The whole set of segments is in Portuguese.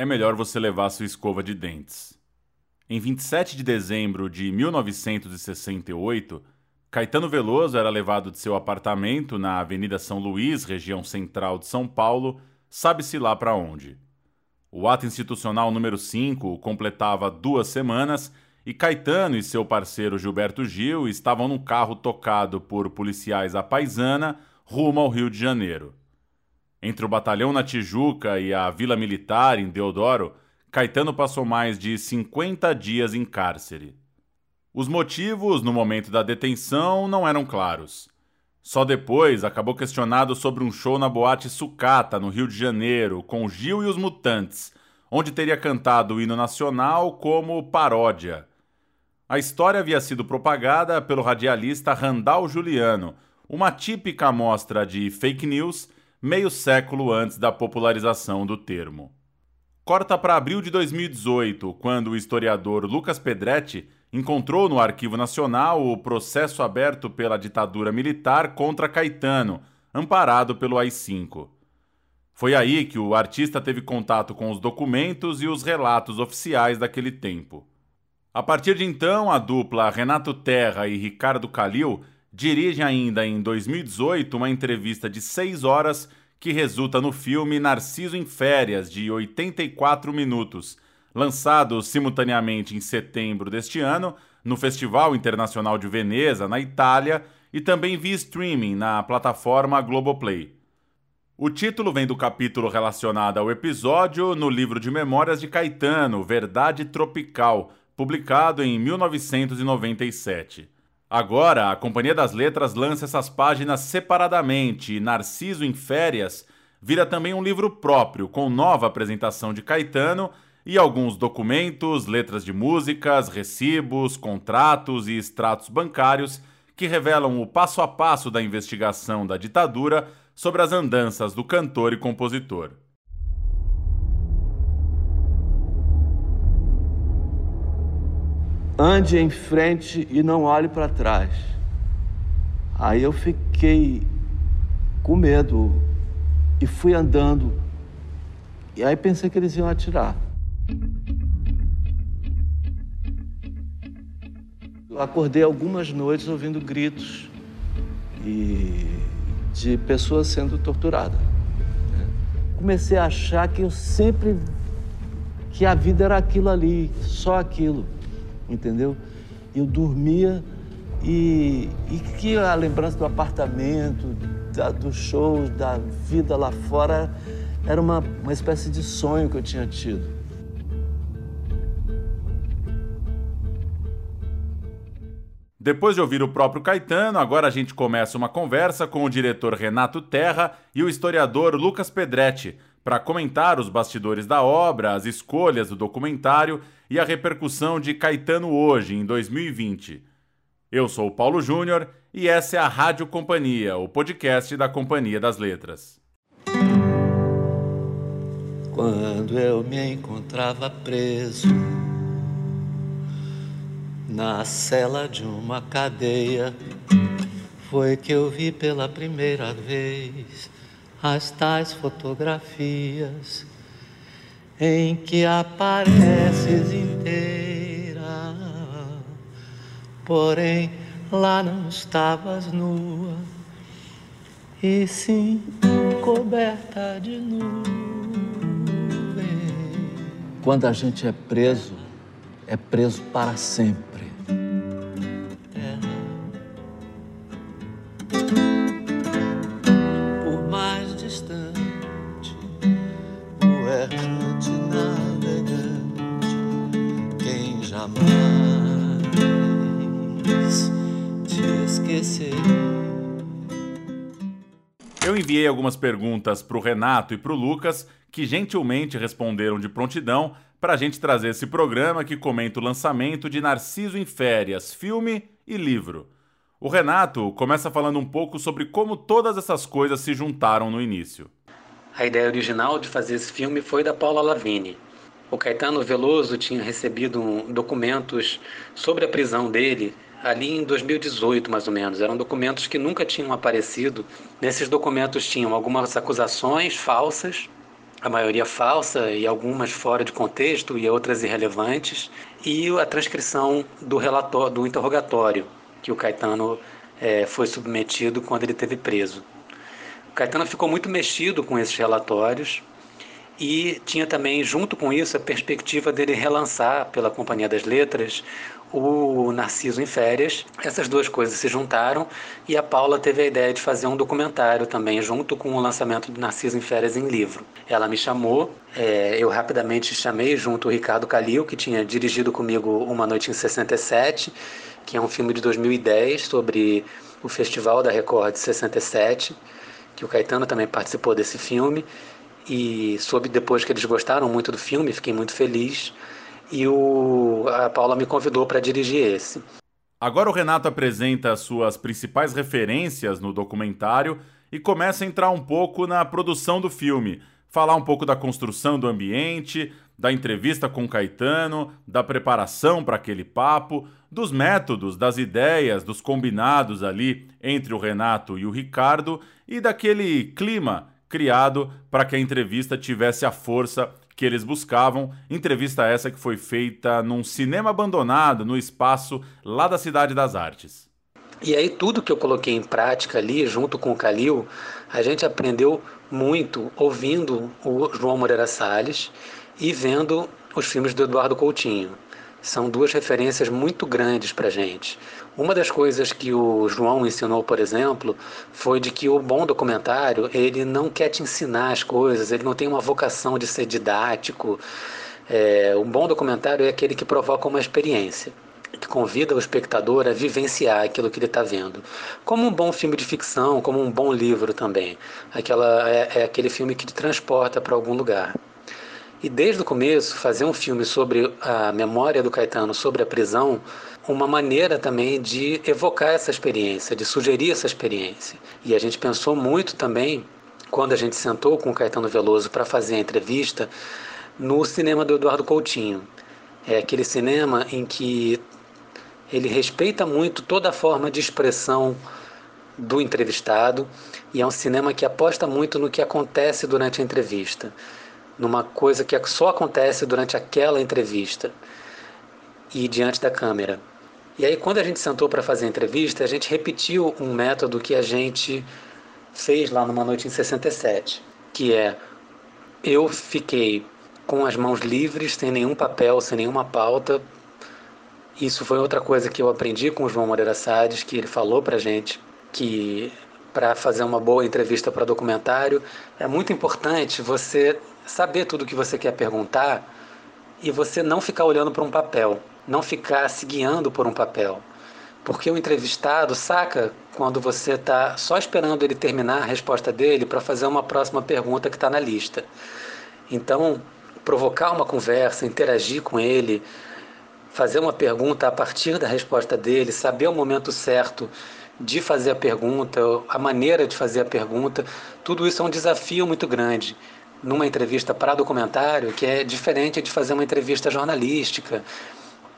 é melhor você levar sua escova de dentes. Em 27 de dezembro de 1968, Caetano Veloso era levado de seu apartamento na Avenida São Luís, região central de São Paulo, sabe-se lá para onde. O ato institucional número 5 completava duas semanas e Caetano e seu parceiro Gilberto Gil estavam num carro tocado por policiais à paisana rumo ao Rio de Janeiro. Entre o batalhão na Tijuca e a Vila Militar em Deodoro, Caetano passou mais de 50 dias em cárcere. Os motivos, no momento da detenção, não eram claros. Só depois acabou questionado sobre um show na boate Sucata, no Rio de Janeiro, com Gil e os Mutantes, onde teria cantado o hino nacional como paródia. A história havia sido propagada pelo radialista Randall Juliano, uma típica amostra de fake news meio século antes da popularização do termo. Corta para abril de 2018, quando o historiador Lucas Pedretti encontrou no Arquivo Nacional o processo aberto pela ditadura militar contra Caetano, amparado pelo AI-5. Foi aí que o artista teve contato com os documentos e os relatos oficiais daquele tempo. A partir de então, a dupla Renato Terra e Ricardo Calil dirigem ainda em 2018 uma entrevista de seis horas que resulta no filme Narciso em Férias, de 84 minutos, lançado simultaneamente em setembro deste ano no Festival Internacional de Veneza, na Itália, e também via streaming na plataforma Globoplay. O título vem do capítulo relacionado ao episódio no livro de memórias de Caetano, Verdade Tropical, publicado em 1997. Agora, a Companhia das Letras lança essas páginas separadamente e Narciso em Férias vira também um livro próprio, com nova apresentação de Caetano e alguns documentos, letras de músicas, recibos, contratos e extratos bancários que revelam o passo a passo da investigação da ditadura sobre as andanças do cantor e compositor. Ande em frente e não olhe para trás. Aí eu fiquei com medo e fui andando. E aí pensei que eles iam atirar. acordei algumas noites ouvindo gritos e de pessoas sendo torturadas. Né? Comecei a achar que eu sempre que a vida era aquilo ali, só aquilo, entendeu? Eu dormia e, e que a lembrança do apartamento, da, dos shows, da vida lá fora, era uma, uma espécie de sonho que eu tinha tido. Depois de ouvir o próprio Caetano, agora a gente começa uma conversa com o diretor Renato Terra e o historiador Lucas Pedretti para comentar os bastidores da obra, as escolhas do documentário e a repercussão de Caetano hoje, em 2020. Eu sou o Paulo Júnior e essa é a Rádio Companhia, o podcast da Companhia das Letras. Quando eu me encontrava preso na cela de uma cadeia foi que eu vi pela primeira vez as tais fotografias em que apareces inteira. Porém, lá não estavas nua, e sim coberta de nuvem. Quando a gente é preso, é preso para sempre. Algumas perguntas para o Renato e para o Lucas, que gentilmente responderam de prontidão para a gente trazer esse programa que comenta o lançamento de Narciso em Férias, filme e livro. O Renato começa falando um pouco sobre como todas essas coisas se juntaram no início. A ideia original de fazer esse filme foi da Paula Lavigne. O Caetano Veloso tinha recebido documentos sobre a prisão dele ali em 2018, mais ou menos. Eram documentos que nunca tinham aparecido. Nesses documentos tinham algumas acusações falsas a maioria falsa e algumas fora de contexto e outras irrelevantes, e a transcrição do relatório, do interrogatório que o Caetano é, foi submetido quando ele teve preso. O Caetano ficou muito mexido com esses relatórios e tinha também, junto com isso, a perspectiva dele relançar pela Companhia das Letras o Narciso em Férias. Essas duas coisas se juntaram e a Paula teve a ideia de fazer um documentário também, junto com o lançamento do Narciso em Férias em livro. Ela me chamou, é, eu rapidamente chamei junto o Ricardo Calil, que tinha dirigido comigo Uma Noite em 67, que é um filme de 2010 sobre o Festival da Record de 67, que o Caetano também participou desse filme. E soube depois que eles gostaram muito do filme, fiquei muito feliz e o, a Paula me convidou para dirigir esse. Agora o Renato apresenta as suas principais referências no documentário e começa a entrar um pouco na produção do filme, falar um pouco da construção do ambiente, da entrevista com Caetano, da preparação para aquele papo, dos métodos, das ideias, dos combinados ali entre o Renato e o Ricardo e daquele clima criado para que a entrevista tivesse a força que eles buscavam. Entrevista essa que foi feita num cinema abandonado no espaço lá da Cidade das Artes. E aí tudo que eu coloquei em prática ali, junto com o Calil, a gente aprendeu muito ouvindo o João Moreira Salles e vendo os filmes do Eduardo Coutinho. São duas referências muito grandes para a gente. Uma das coisas que o João ensinou, por exemplo, foi de que o bom documentário ele não quer te ensinar as coisas, ele não tem uma vocação de ser didático. É, um bom documentário é aquele que provoca uma experiência, que convida o espectador a vivenciar aquilo que ele está vendo. Como um bom filme de ficção, como um bom livro também. Aquela, é, é aquele filme que te transporta para algum lugar. E desde o começo, fazer um filme sobre a memória do Caetano, sobre a prisão, uma maneira também de evocar essa experiência, de sugerir essa experiência. E a gente pensou muito também, quando a gente sentou com o Caetano Veloso para fazer a entrevista, no cinema do Eduardo Coutinho. É aquele cinema em que ele respeita muito toda a forma de expressão do entrevistado e é um cinema que aposta muito no que acontece durante a entrevista numa coisa que só acontece durante aquela entrevista e diante da câmera. E aí, quando a gente sentou para fazer a entrevista, a gente repetiu um método que a gente fez lá numa noite em 67, que é eu fiquei com as mãos livres, sem nenhum papel, sem nenhuma pauta. Isso foi outra coisa que eu aprendi com o João Moreira Salles, que ele falou para gente que para fazer uma boa entrevista para documentário é muito importante você saber tudo o que você quer perguntar e você não ficar olhando para um papel, não ficar se guiando por um papel. Porque o entrevistado saca quando você está só esperando ele terminar a resposta dele para fazer uma próxima pergunta que está na lista. Então, provocar uma conversa, interagir com ele, fazer uma pergunta a partir da resposta dele, saber o momento certo de fazer a pergunta, a maneira de fazer a pergunta, tudo isso é um desafio muito grande numa entrevista para documentário que é diferente de fazer uma entrevista jornalística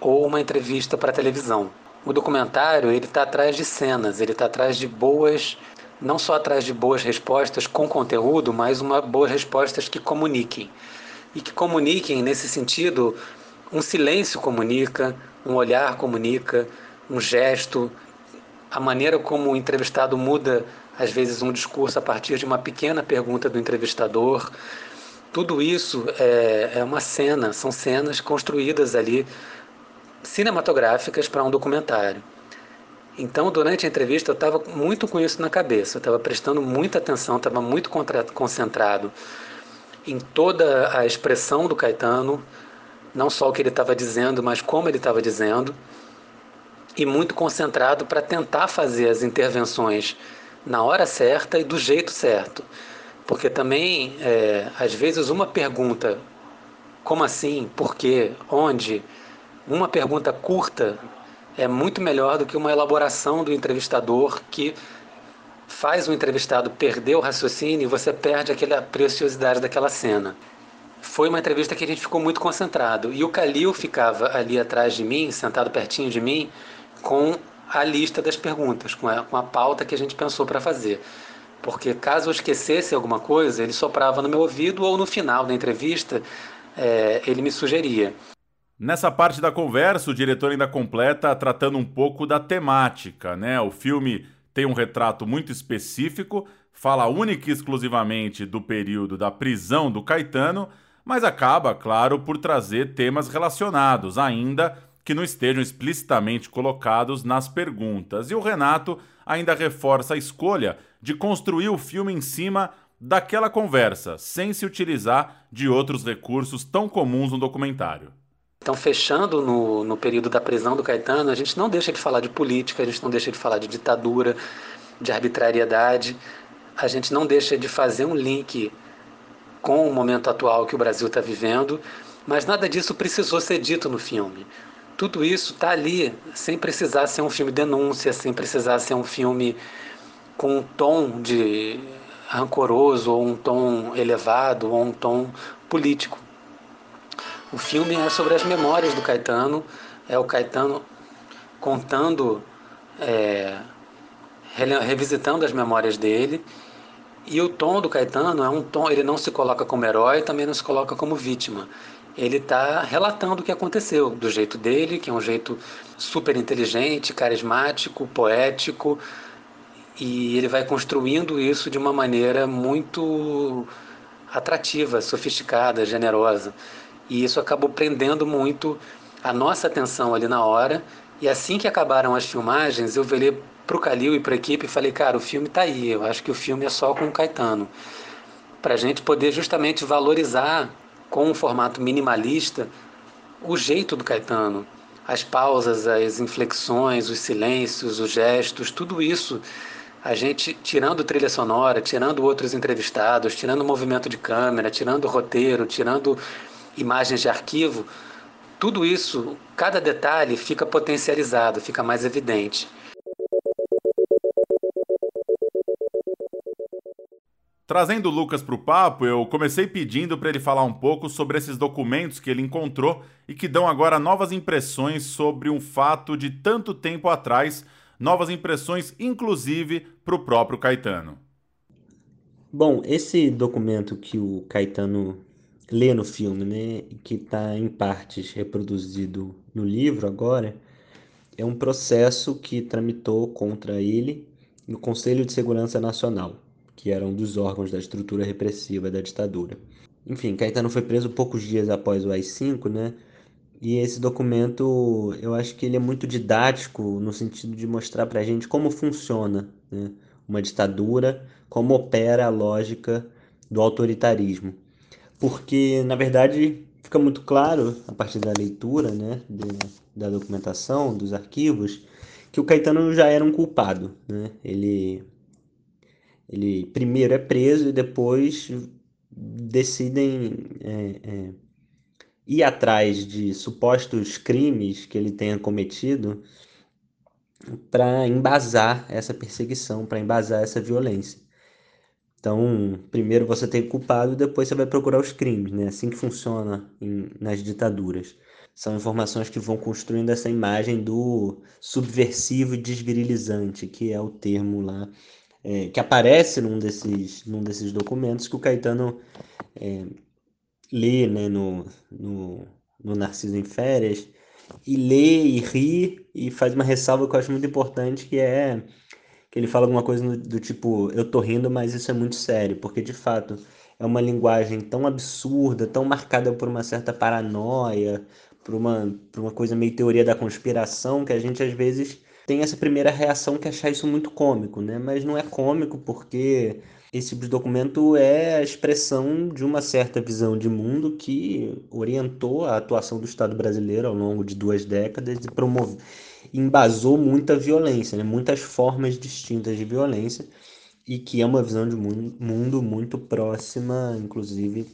ou uma entrevista para televisão. O documentário ele está atrás de cenas, ele está atrás de boas, não só atrás de boas respostas com conteúdo, mas uma boas respostas que comuniquem e que comuniquem nesse sentido um silêncio comunica, um olhar comunica, um gesto, a maneira como o entrevistado muda às vezes um discurso a partir de uma pequena pergunta do entrevistador. Tudo isso é, é uma cena, são cenas construídas ali, cinematográficas para um documentário. Então, durante a entrevista, eu estava muito com isso na cabeça, eu estava prestando muita atenção, estava muito concentrado em toda a expressão do Caetano, não só o que ele estava dizendo, mas como ele estava dizendo, e muito concentrado para tentar fazer as intervenções na hora certa e do jeito certo. Porque também, é, às vezes, uma pergunta, como assim, por quê, onde, uma pergunta curta é muito melhor do que uma elaboração do entrevistador que faz o entrevistado perder o raciocínio e você perde aquela preciosidade daquela cena. Foi uma entrevista que a gente ficou muito concentrado. E o Calil ficava ali atrás de mim, sentado pertinho de mim, com a lista das perguntas, com a, com a pauta que a gente pensou para fazer. porque caso eu esquecesse alguma coisa, ele soprava no meu ouvido ou no final da entrevista é, ele me sugeria. Nessa parte da conversa, o diretor ainda completa tratando um pouco da temática, né? O filme tem um retrato muito específico, fala única e exclusivamente do período da prisão do Caetano, mas acaba, claro, por trazer temas relacionados, ainda que não estejam explicitamente colocados nas perguntas. E o Renato ainda reforça a escolha de construir o filme em cima daquela conversa, sem se utilizar de outros recursos tão comuns no documentário. Então, fechando no, no período da prisão do Caetano, a gente não deixa de falar de política, a gente não deixa de falar de ditadura, de arbitrariedade, a gente não deixa de fazer um link com o momento atual que o Brasil está vivendo, mas nada disso precisou ser dito no filme. Tudo isso está ali, sem precisar ser um filme denúncia, sem precisar ser um filme com um tom de rancoroso, ou um tom elevado, ou um tom político. O filme é sobre as memórias do Caetano, é o Caetano contando, é, revisitando as memórias dele. E o tom do Caetano é um tom, ele não se coloca como herói, também não se coloca como vítima. Ele está relatando o que aconteceu, do jeito dele, que é um jeito super inteligente, carismático, poético, e ele vai construindo isso de uma maneira muito atrativa, sofisticada, generosa. E isso acabou prendendo muito a nossa atenção ali na hora. E assim que acabaram as filmagens, eu virei para o Calil e para a equipe e falei, cara, o filme está aí. Eu acho que o filme é só com o Caetano. Para a gente poder justamente valorizar com um formato minimalista o jeito do Caetano, as pausas, as inflexões, os silêncios, os gestos, tudo isso a gente tirando trilha sonora, tirando outros entrevistados, tirando movimento de câmera, tirando roteiro, tirando imagens de arquivo, tudo isso, cada detalhe fica potencializado, fica mais evidente. Trazendo o Lucas para o papo, eu comecei pedindo para ele falar um pouco sobre esses documentos que ele encontrou e que dão agora novas impressões sobre um fato de tanto tempo atrás novas impressões, inclusive para o próprio Caetano. Bom, esse documento que o Caetano lê no filme, né, que está em partes reproduzido no livro agora, é um processo que tramitou contra ele no Conselho de Segurança Nacional, que era um dos órgãos da estrutura repressiva da ditadura. Enfim, Caetano foi preso poucos dias após o AI-5, né? E esse documento, eu acho que ele é muito didático no sentido de mostrar para a gente como funciona né, uma ditadura, como opera a lógica do autoritarismo. Porque, na verdade, fica muito claro, a partir da leitura né, de, da documentação, dos arquivos, que o Caetano já era um culpado. Né? Ele, ele primeiro é preso e depois decidem é, é, ir atrás de supostos crimes que ele tenha cometido para embasar essa perseguição, para embasar essa violência. Então, primeiro você tem o culpado, depois você vai procurar os crimes, né? Assim que funciona em, nas ditaduras. São informações que vão construindo essa imagem do subversivo e desvirilizante, que é o termo lá é, que aparece num desses, num desses documentos que o Caetano é, lê né, no, no, no Narciso em Férias, e lê e ri e faz uma ressalva que eu acho muito importante, que é que ele fala alguma coisa do tipo, eu tô rindo, mas isso é muito sério, porque de fato é uma linguagem tão absurda, tão marcada por uma certa paranoia, por uma, por uma coisa meio teoria da conspiração, que a gente às vezes tem essa primeira reação que é achar isso muito cômico, né? Mas não é cômico porque esse tipo de documento é a expressão de uma certa visão de mundo que orientou a atuação do Estado brasileiro ao longo de duas décadas e promove, embasou muita violência, né? muitas formas distintas de violência e que é uma visão de mundo muito próxima, inclusive,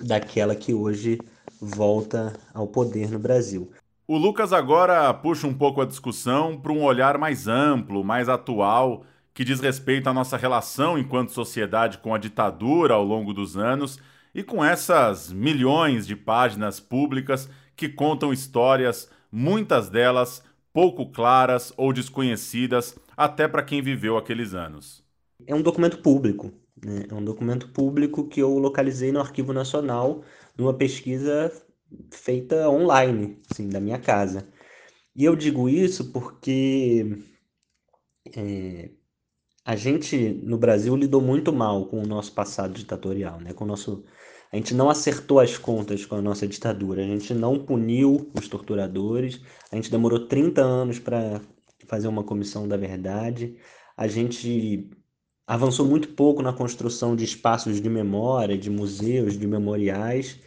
daquela que hoje volta ao poder no Brasil. O Lucas agora puxa um pouco a discussão para um olhar mais amplo, mais atual que diz respeito à nossa relação enquanto sociedade com a ditadura ao longo dos anos e com essas milhões de páginas públicas que contam histórias, muitas delas pouco claras ou desconhecidas até para quem viveu aqueles anos. É um documento público, né? é um documento público que eu localizei no Arquivo Nacional numa pesquisa feita online, assim, da minha casa. E eu digo isso porque é, a gente no Brasil lidou muito mal com o nosso passado ditatorial, né? Com o nosso a gente não acertou as contas com a nossa ditadura, a gente não puniu os torturadores, a gente demorou 30 anos para fazer uma comissão da verdade, a gente avançou muito pouco na construção de espaços de memória, de museus, de memoriais,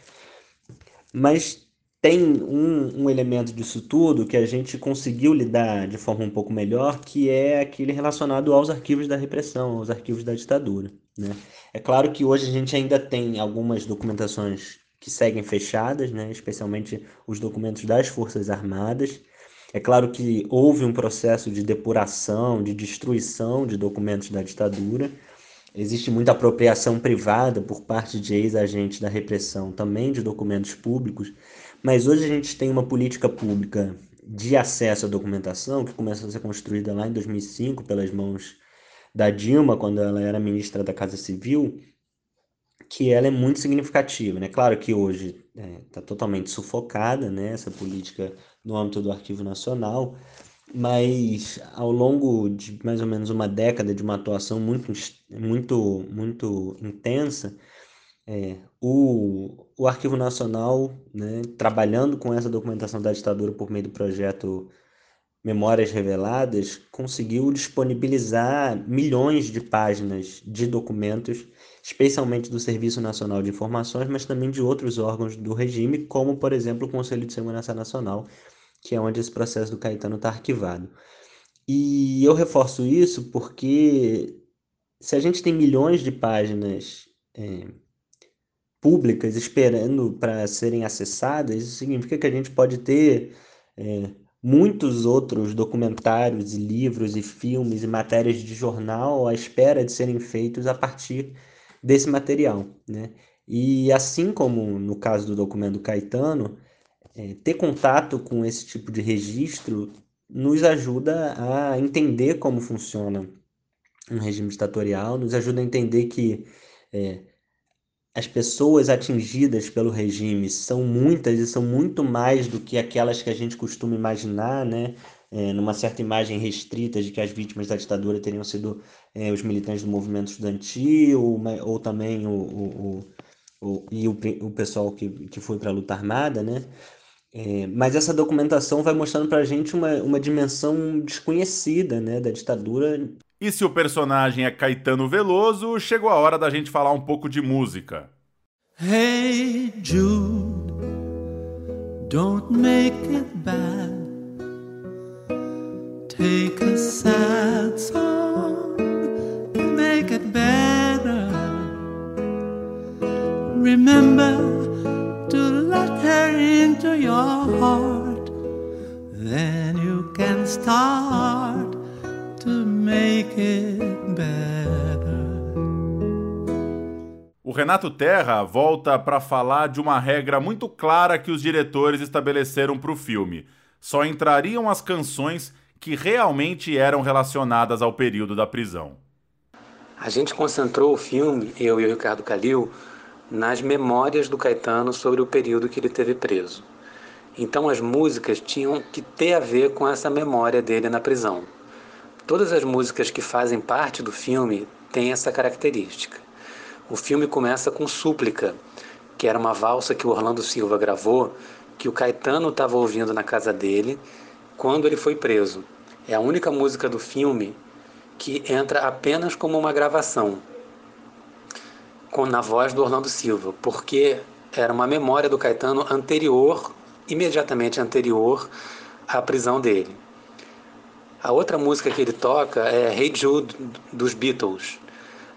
mas tem um, um elemento disso tudo que a gente conseguiu lidar de forma um pouco melhor, que é aquele relacionado aos arquivos da repressão, aos arquivos da ditadura. Né? É claro que hoje a gente ainda tem algumas documentações que seguem fechadas, né? especialmente os documentos das Forças Armadas. É claro que houve um processo de depuração, de destruição de documentos da ditadura. Existe muita apropriação privada por parte de ex-agentes da repressão, também de documentos públicos, mas hoje a gente tem uma política pública de acesso à documentação que começou a ser construída lá em 2005 pelas mãos da Dilma, quando ela era ministra da Casa Civil, que ela é muito significativa. Né? Claro que hoje está é, tá totalmente sufocada né, essa política no âmbito do Arquivo Nacional, mas ao longo de mais ou menos uma década de uma atuação muito, muito, muito intensa, é, o, o Arquivo Nacional, né, trabalhando com essa documentação da ditadura por meio do projeto Memórias Reveladas, conseguiu disponibilizar milhões de páginas de documentos, especialmente do Serviço Nacional de Informações, mas também de outros órgãos do regime, como, por exemplo, o Conselho de Segurança Nacional, que é onde esse processo do Caetano está arquivado. E eu reforço isso porque se a gente tem milhões de páginas é, públicas esperando para serem acessadas, isso significa que a gente pode ter é, muitos outros documentários e livros e filmes e matérias de jornal à espera de serem feitos a partir desse material, né? E assim como no caso do documento Caetano, é, ter contato com esse tipo de registro nos ajuda a entender como funciona um regime ditatorial, nos ajuda a entender que é, as pessoas atingidas pelo regime são muitas e são muito mais do que aquelas que a gente costuma imaginar, né? É, numa certa imagem restrita de que as vítimas da ditadura teriam sido é, os militantes do movimento estudantil ou, ou também o, o, o, o e o, o pessoal que, que foi para a luta armada, né? É, mas essa documentação vai mostrando para a gente uma, uma dimensão desconhecida né, da ditadura e se o personagem é Caetano Veloso, chegou a hora da gente falar um pouco de música. Hey Jude, don't make it bad. Take a sad song and make it better. Remember to into your heart, then you can start to make it better. O Renato Terra volta para falar de uma regra muito clara que os diretores estabeleceram para o filme. Só entrariam as canções que realmente eram relacionadas ao período da prisão. A gente concentrou o filme, eu e o Ricardo Calil, nas memórias do Caetano sobre o período que ele teve preso. Então as músicas tinham que ter a ver com essa memória dele na prisão. Todas as músicas que fazem parte do filme têm essa característica. O filme começa com Súplica, que era uma valsa que o Orlando Silva gravou, que o Caetano estava ouvindo na casa dele quando ele foi preso. É a única música do filme que entra apenas como uma gravação, com, na voz do Orlando Silva, porque era uma memória do Caetano anterior, imediatamente anterior à prisão dele. A outra música que ele toca é Hey Jude dos Beatles.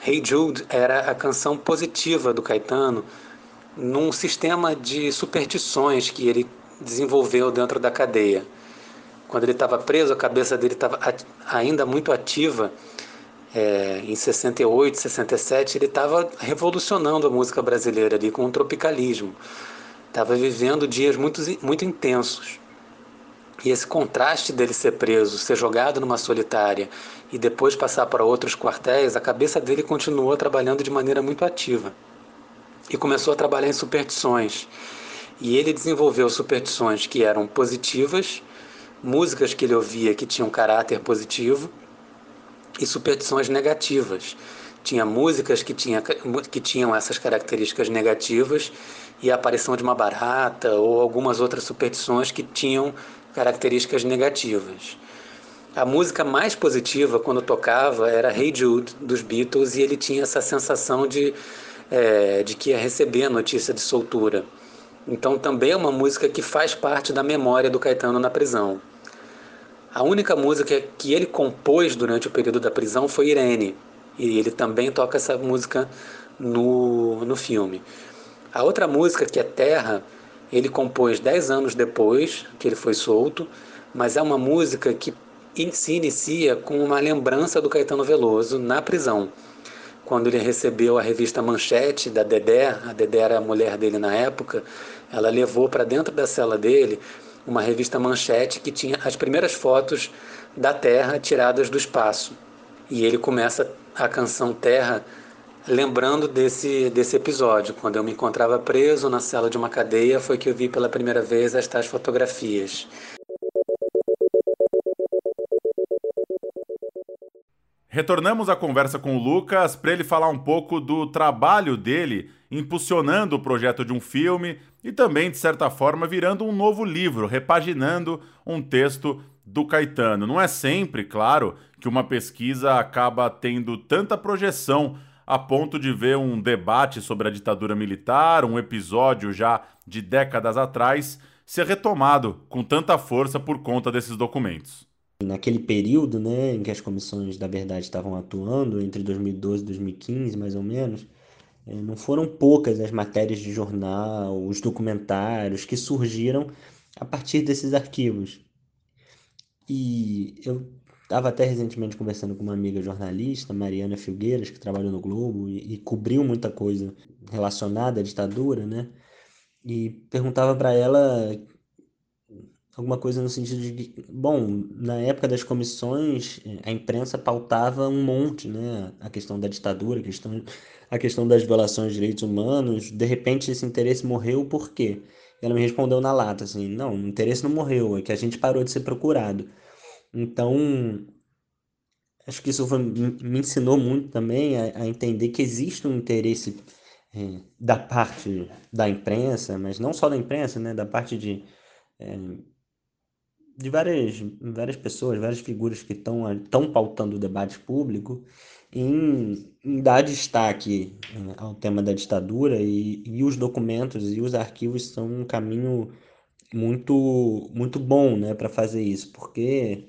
Hey Jude era a canção positiva do Caetano num sistema de superstições que ele desenvolveu dentro da cadeia. Quando ele estava preso, a cabeça dele estava ainda muito ativa. É, em 68, 67, ele estava revolucionando a música brasileira ali com o tropicalismo. Estava vivendo dias muito, muito intensos. E esse contraste dele ser preso, ser jogado numa solitária e depois passar para outros quartéis, a cabeça dele continuou trabalhando de maneira muito ativa. E começou a trabalhar em superstições. E ele desenvolveu superstições que eram positivas, músicas que ele ouvia que tinham caráter positivo e superstições negativas. Tinha músicas que, tinha, que tinham essas características negativas e a aparição de uma barata ou algumas outras superstições que tinham características negativas. A música mais positiva quando tocava era Hey Jude dos Beatles e ele tinha essa sensação de, é, de que ia receber a notícia de soltura. Então também é uma música que faz parte da memória do Caetano na prisão. A única música que ele compôs durante o período da prisão foi Irene, e ele também toca essa música no, no filme. A outra música, que é Terra, ele compôs dez anos depois que ele foi solto, mas é uma música que se inicia com uma lembrança do Caetano Veloso na prisão. Quando ele recebeu a revista Manchete da Dedé, a Dedé era a mulher dele na época, ela levou para dentro da cela dele uma revista Manchete que tinha as primeiras fotos da Terra tiradas do espaço. E ele começa a canção Terra lembrando desse, desse episódio. Quando eu me encontrava preso na cela de uma cadeia, foi que eu vi pela primeira vez estas fotografias. Retornamos à conversa com o Lucas para ele falar um pouco do trabalho dele impulsionando o projeto de um filme e também, de certa forma, virando um novo livro, repaginando um texto do Caetano. Não é sempre, claro, que uma pesquisa acaba tendo tanta projeção a ponto de ver um debate sobre a ditadura militar, um episódio já de décadas atrás, ser retomado com tanta força por conta desses documentos. Naquele período né, em que as comissões da verdade estavam atuando, entre 2012 e 2015, mais ou menos, eh, não foram poucas as matérias de jornal, os documentários que surgiram a partir desses arquivos. E eu estava até recentemente conversando com uma amiga jornalista, Mariana Filgueiras, que trabalhou no Globo e, e cobriu muita coisa relacionada à ditadura, né? E perguntava para ela alguma coisa no sentido de bom, na época das comissões, eh, a imprensa pautava um monte, né? A questão da ditadura, a questão, a questão das violações de direitos humanos. De repente, esse interesse morreu por quê? Ela me respondeu na lata, assim, não, o interesse não morreu, é que a gente parou de ser procurado. Então, acho que isso foi, me ensinou muito também a, a, entender que existe um interesse é, da parte da imprensa, mas não só da imprensa, né? Da parte de... É, de várias, várias pessoas, várias figuras que estão pautando o debate público em, em dar destaque eh, ao tema da ditadura e, e os documentos e os arquivos são um caminho muito muito bom né, para fazer isso, porque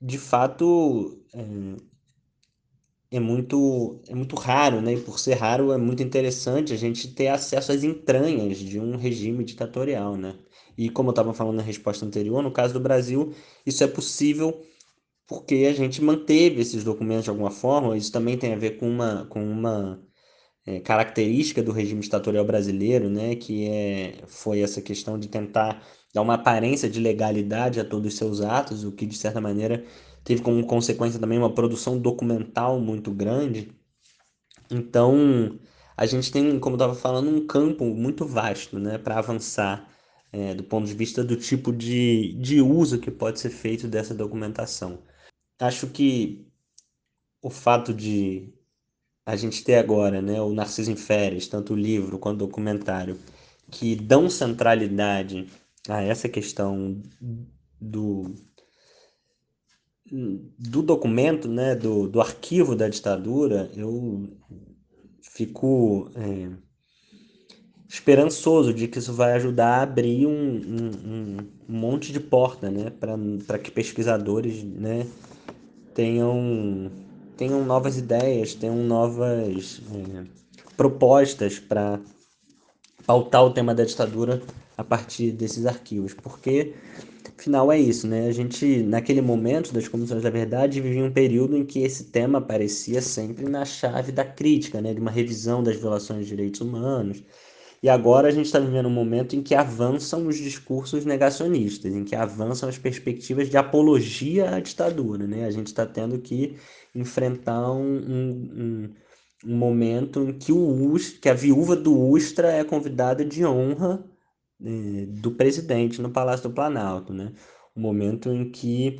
de fato é, é, muito, é muito raro, né? E por ser raro é muito interessante a gente ter acesso às entranhas de um regime ditatorial, né? E como eu estava falando na resposta anterior, no caso do Brasil, isso é possível porque a gente manteve esses documentos de alguma forma. Isso também tem a ver com uma, com uma é, característica do regime ditatorial brasileiro, né, que é, foi essa questão de tentar dar uma aparência de legalidade a todos os seus atos, o que de certa maneira teve como consequência também uma produção documental muito grande. Então, a gente tem, como estava falando, um campo muito vasto né, para avançar é, do ponto de vista do tipo de, de uso que pode ser feito dessa documentação. Acho que o fato de a gente ter agora né, o Narciso em Férias, tanto o livro quanto o documentário, que dão centralidade a essa questão do, do documento, né, do, do arquivo da ditadura, eu fico é, esperançoso de que isso vai ajudar a abrir um, um, um monte de porta, né, para que pesquisadores, né, tenham tenham novas ideias, tenham novas é, propostas para pautar o tema da ditadura a partir desses arquivos, porque afinal é isso, né? A gente naquele momento das comissões da verdade vivia um período em que esse tema aparecia sempre na chave da crítica, né, de uma revisão das violações de direitos humanos e agora a gente está vivendo um momento em que avançam os discursos negacionistas, em que avançam as perspectivas de apologia à ditadura. Né? A gente está tendo que enfrentar um, um, um, momento em que, o que a viúva do Ustra é convidada de honra eh, do presidente no Palácio do Planalto. Né? Um momento em que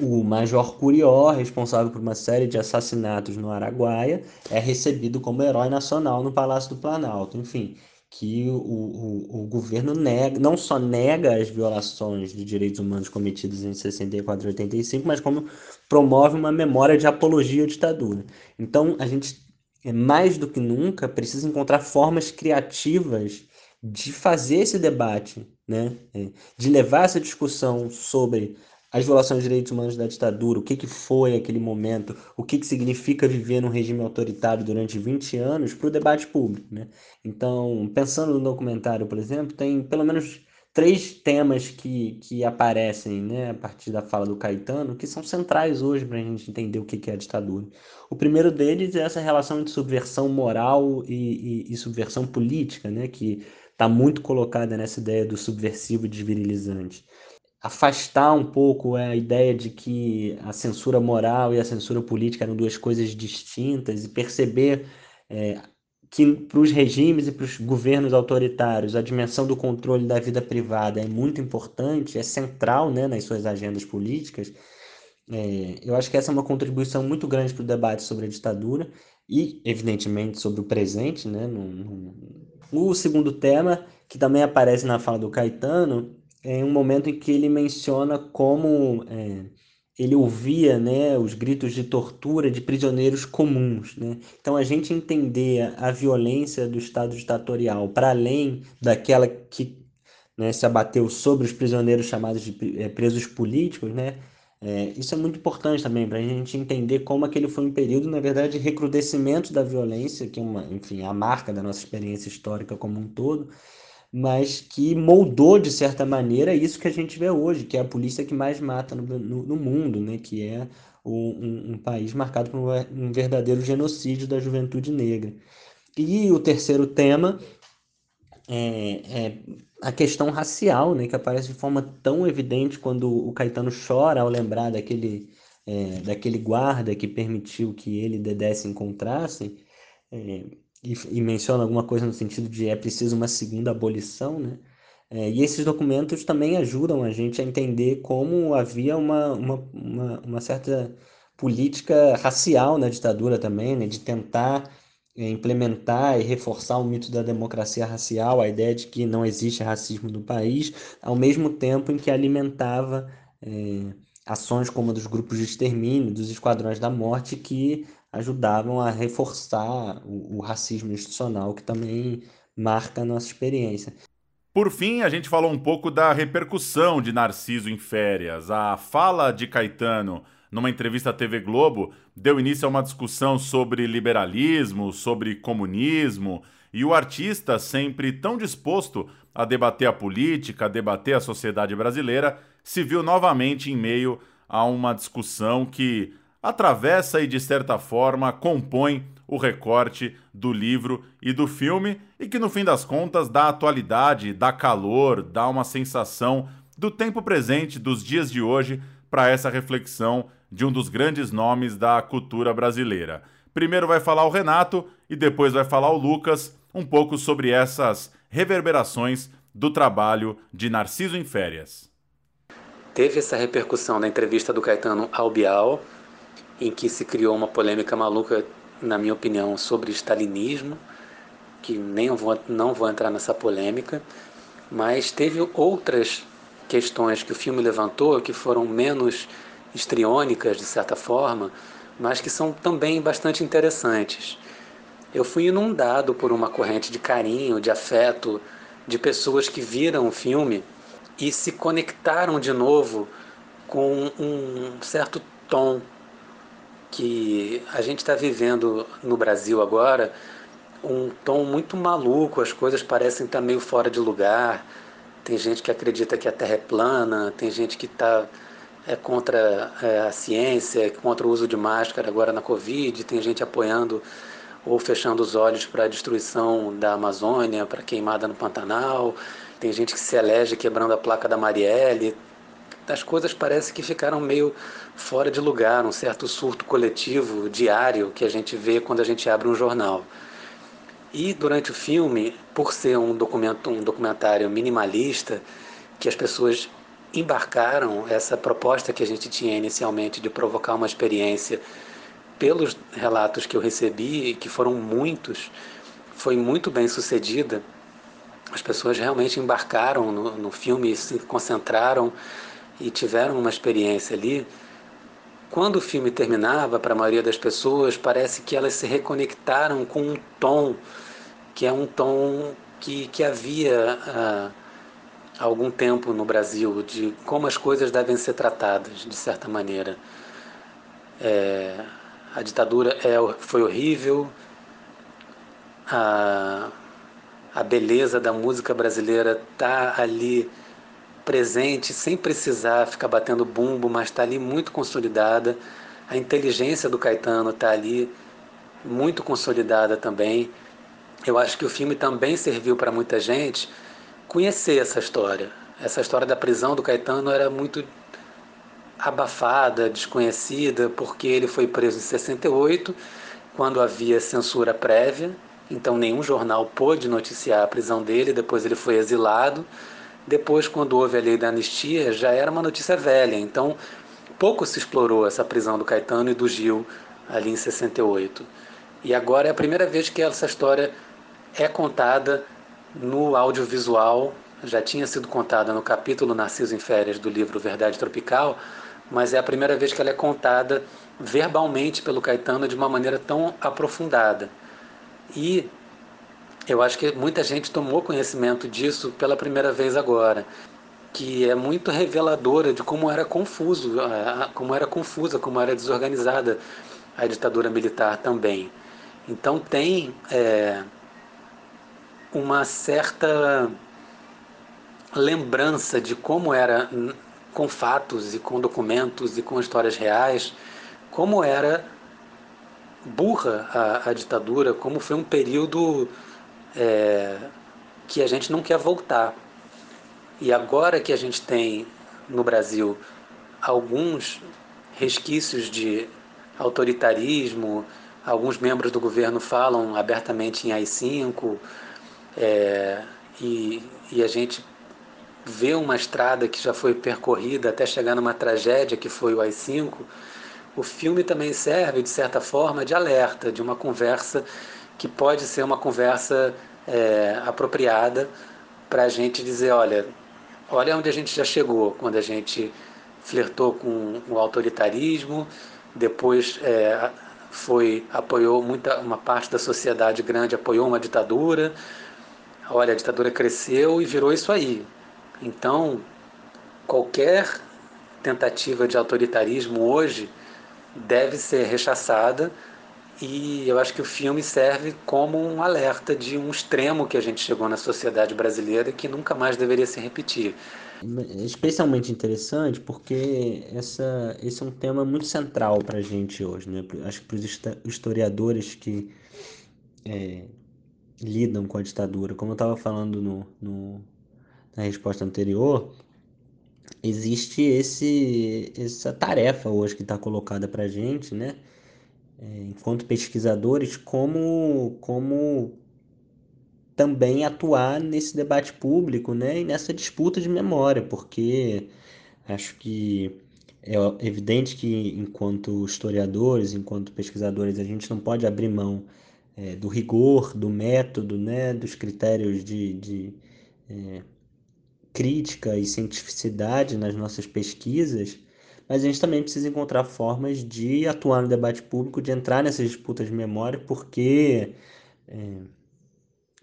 o Major Curió, responsável por uma série de assassinatos no Araguaia, é recebido como herói nacional no Palácio do Planalto. Enfim, que o, o, o governo nega, não só nega as violações de direitos humanos cometidas em 64 e 85, mas como promove uma memória de apologia à ditadura. Então, a gente, é mais do que nunca, precisa encontrar formas criativas de fazer esse debate, né? É, de levar essa discussão sobre as violações de direitos humanos da ditadura, o que, que foi aquele momento, o que, que significa viver num regime autoritário durante 20 anos para o debate público. Né? Então, pensando no documentário, por exemplo, tem pelo menos três temas que, que aparecem né, a partir da fala do Caetano, que são centrais hoje para a gente entender o que, que é a ditadura. O primeiro deles é essa relação entre subversão moral e, e, e subversão política, né, que está muito colocada nessa ideia do subversivo desvirilizante afastar um pouco a ideia de que a censura moral e a censura política eram duas coisas distintas e perceber é, que para os regimes e para os governos autoritários a dimensão do controle da vida privada é muito importante, é central né, nas suas agendas políticas. É, eu acho que essa é uma contribuição muito grande para o debate sobre a ditadura e, evidentemente, sobre o presente. Né, no, no... O segundo tema, que também aparece na fala do Caetano, em um momento em que ele menciona como é, ele ouvia né, os gritos de tortura de prisioneiros comuns. Né? Então, a gente entender a violência do Estado ditatorial para além daquela que né, se abateu sobre os prisioneiros chamados de é, presos políticos, né? É, isso é muito importante também para a gente entender como aquele foi um período, na verdade, de recrudescimento da violência, que é uma, enfim, a marca da nossa experiência histórica como um todo, mas que moldou de certa maneira isso que a gente vê hoje, que é a polícia que mais mata no, no, no mundo, né? que é um, um, país marcado por um verdadeiro genocídio da juventude negra. E o terceiro tema é, é, a questão racial, né, que aparece de forma tão evidente quando o Caetano chora ao lembrar daquele, é, daquele guarda que permitiu que ele e Dedé se encontrassem. É, e, e, menciona alguma coisa no sentido de é preciso uma segunda abolição, né? É, e esses documentos também ajudam a gente a entender como havia uma, uma, uma, uma certa política racial na ditadura também, né? De tentar é, implementar e reforçar o mito da democracia racial, a ideia de que não existe racismo no país, ao mesmo tempo em que alimentava é, ações como a dos grupos de extermínio, dos esquadrões da morte, que ajudavam a reforçar o, o racismo institucional que também marca a nossa experiência. Por fim, a gente falou um pouco da repercussão de Narciso em férias. A fala de Caetano numa entrevista à TV Globo deu início a uma discussão sobre liberalismo, sobre comunismo, e o artista, sempre tão disposto a debater a política, a debater a sociedade brasileira, se viu novamente em meio a uma discussão que atravessa e, de certa forma, compõe o recorte do livro e do filme e que, no fim das contas, dá atualidade, dá calor, dá uma sensação do tempo presente, dos dias de hoje, para essa reflexão de um dos grandes nomes da cultura brasileira. Primeiro vai falar o Renato e depois vai falar o Lucas um pouco sobre essas reverberações do trabalho de Narciso em Férias. Teve essa repercussão na entrevista do Caetano ao Bial, em que se criou uma polêmica maluca, na minha opinião, sobre stalinismo, que nem vou, não vou entrar nessa polêmica, mas teve outras questões que o filme levantou que foram menos histriônicas, de certa forma, mas que são também bastante interessantes. Eu fui inundado por uma corrente de carinho, de afeto, de pessoas que viram o filme e se conectaram de novo com um certo tom que a gente está vivendo no Brasil agora um tom muito maluco, as coisas parecem estar tá meio fora de lugar. Tem gente que acredita que a Terra é plana, tem gente que está é contra é, a ciência, contra o uso de máscara agora na Covid, tem gente apoiando ou fechando os olhos para a destruição da Amazônia, para a queimada no Pantanal. Tem gente que se elege quebrando a placa da Marielle. As coisas parecem que ficaram meio fora de lugar, um certo surto coletivo diário que a gente vê quando a gente abre um jornal. E durante o filme, por ser um, documento, um documentário minimalista, que as pessoas embarcaram essa proposta que a gente tinha inicialmente de provocar uma experiência pelos relatos que eu recebi, que foram muitos, foi muito bem sucedida. As pessoas realmente embarcaram no, no filme, se concentraram e tiveram uma experiência ali. Quando o filme terminava, para a maioria das pessoas, parece que elas se reconectaram com um tom, que é um tom que, que havia há algum tempo no Brasil, de como as coisas devem ser tratadas, de certa maneira. É, a ditadura é, foi horrível, a, a beleza da música brasileira está ali presente, sem precisar ficar batendo bumbo, mas está ali muito consolidada. A inteligência do Caetano está ali muito consolidada também. Eu acho que o filme também serviu para muita gente conhecer essa história. Essa história da prisão do Caetano era muito abafada, desconhecida, porque ele foi preso em 68, quando havia censura prévia, então nenhum jornal pôde noticiar a prisão dele, depois ele foi exilado. Depois, quando houve a lei da anistia, já era uma notícia velha, então pouco se explorou essa prisão do Caetano e do Gil ali em 68. E agora é a primeira vez que essa história é contada no audiovisual, já tinha sido contada no capítulo Narciso em Férias do livro Verdade Tropical, mas é a primeira vez que ela é contada verbalmente pelo Caetano de uma maneira tão aprofundada. E eu acho que muita gente tomou conhecimento disso pela primeira vez agora, que é muito reveladora de como era confuso, como era confusa, como era desorganizada a ditadura militar também. Então tem é, uma certa lembrança de como era com fatos e com documentos e com histórias reais, como era burra a, a ditadura, como foi um período é, que a gente não quer voltar. E agora que a gente tem no Brasil alguns resquícios de autoritarismo, alguns membros do governo falam abertamente em AI-5, é, e, e a gente vê uma estrada que já foi percorrida até chegar numa tragédia que foi o AI-5, o filme também serve, de certa forma, de alerta, de uma conversa que pode ser uma conversa é, apropriada para a gente dizer, olha, olha onde a gente já chegou, quando a gente flertou com o autoritarismo, depois é, foi apoiou muita uma parte da sociedade grande apoiou uma ditadura. Olha, a ditadura cresceu e virou isso aí. Então, qualquer tentativa de autoritarismo hoje deve ser rechaçada e eu acho que o filme serve como um alerta de um extremo que a gente chegou na sociedade brasileira que nunca mais deveria se repetir. É especialmente interessante porque essa, esse é um tema muito central para a gente hoje. Né? Acho que para os historiadores que é, lidam com a ditadura, como eu estava falando no, no na resposta anterior, existe esse, essa tarefa hoje que está colocada para a gente, né? É, enquanto pesquisadores, como, como também atuar nesse debate público né? e nessa disputa de memória, porque acho que é evidente que, enquanto historiadores, enquanto pesquisadores, a gente não pode abrir mão é, do rigor, do método, né? dos critérios de, de é, crítica e cientificidade nas nossas pesquisas, mas a gente também precisa encontrar formas de atuar no debate público, de entrar nessas disputas de memória, porque é,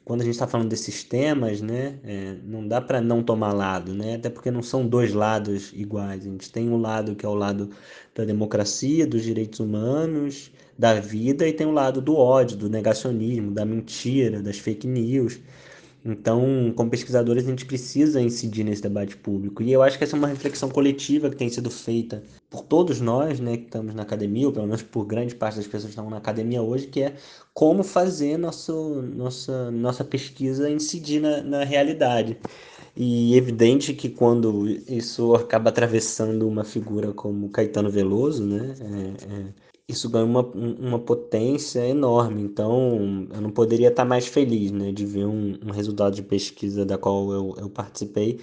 quando a gente está falando desses temas, né, é, não dá para não tomar lado, né, até porque não são dois lados iguais. A gente tem um lado que é o lado da democracia, dos direitos humanos, da vida, e tem o lado do ódio, do negacionismo, da mentira, das fake news. Então, como pesquisadores, a gente precisa incidir nesse debate público. E eu acho que essa é uma reflexão coletiva que tem sido feita por todos nós, né, que estamos na academia, ou pelo menos por grande parte das pessoas que estão na academia hoje, que é como fazer nosso, nossa, nossa pesquisa incidir na, na realidade. E evidente que quando isso acaba atravessando uma figura como Caetano Veloso, né, é, é, isso ganha uma, uma potência enorme. Então, eu não poderia estar mais feliz né, de ver um, um resultado de pesquisa da qual eu, eu participei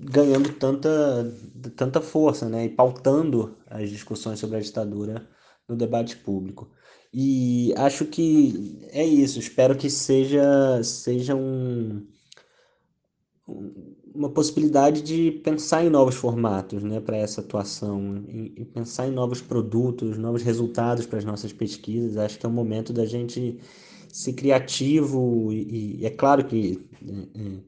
ganhando tanta, tanta força né, e pautando as discussões sobre a ditadura no debate público. E acho que é isso. Espero que seja, seja um uma possibilidade de pensar em novos formatos né, para essa atuação e, pensar em novos produtos, novos resultados para as nossas pesquisas. Acho que é o momento da gente ser criativo e, e é claro que é, é,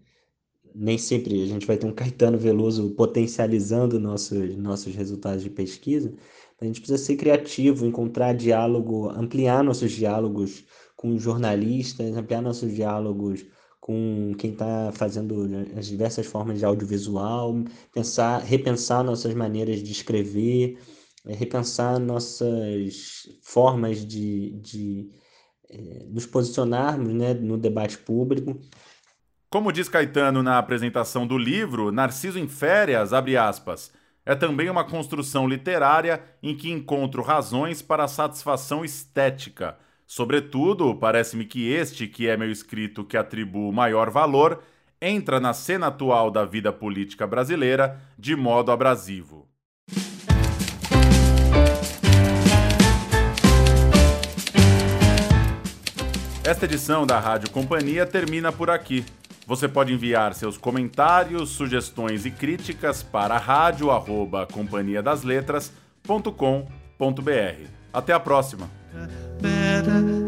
nem sempre a gente vai ter um Caetano Veloso potencializando nossos, nossos resultados de pesquisa. A gente precisa ser criativo, encontrar diálogo, ampliar nossos diálogos com jornalistas, ampliar nossos diálogos com quem está fazendo né, as diversas formas de audiovisual, pensar, repensar nossas maneiras de escrever, eh, repensar nossas formas de, de é, nos posicionarmos né, no debate público. Como diz Caetano na apresentação do livro, Narciso em Férias, abre aspas, é também uma construção literária em que encontro razões para a satisfação estética – Sobretudo, parece-me que este, que é meu escrito que atribuo maior valor, entra na cena atual da vida política brasileira de modo abrasivo. Esta edição da Rádio Companhia termina por aqui. Você pode enviar seus comentários, sugestões e críticas para rádio@companhiadasletras.com.br. Até a próxima. Better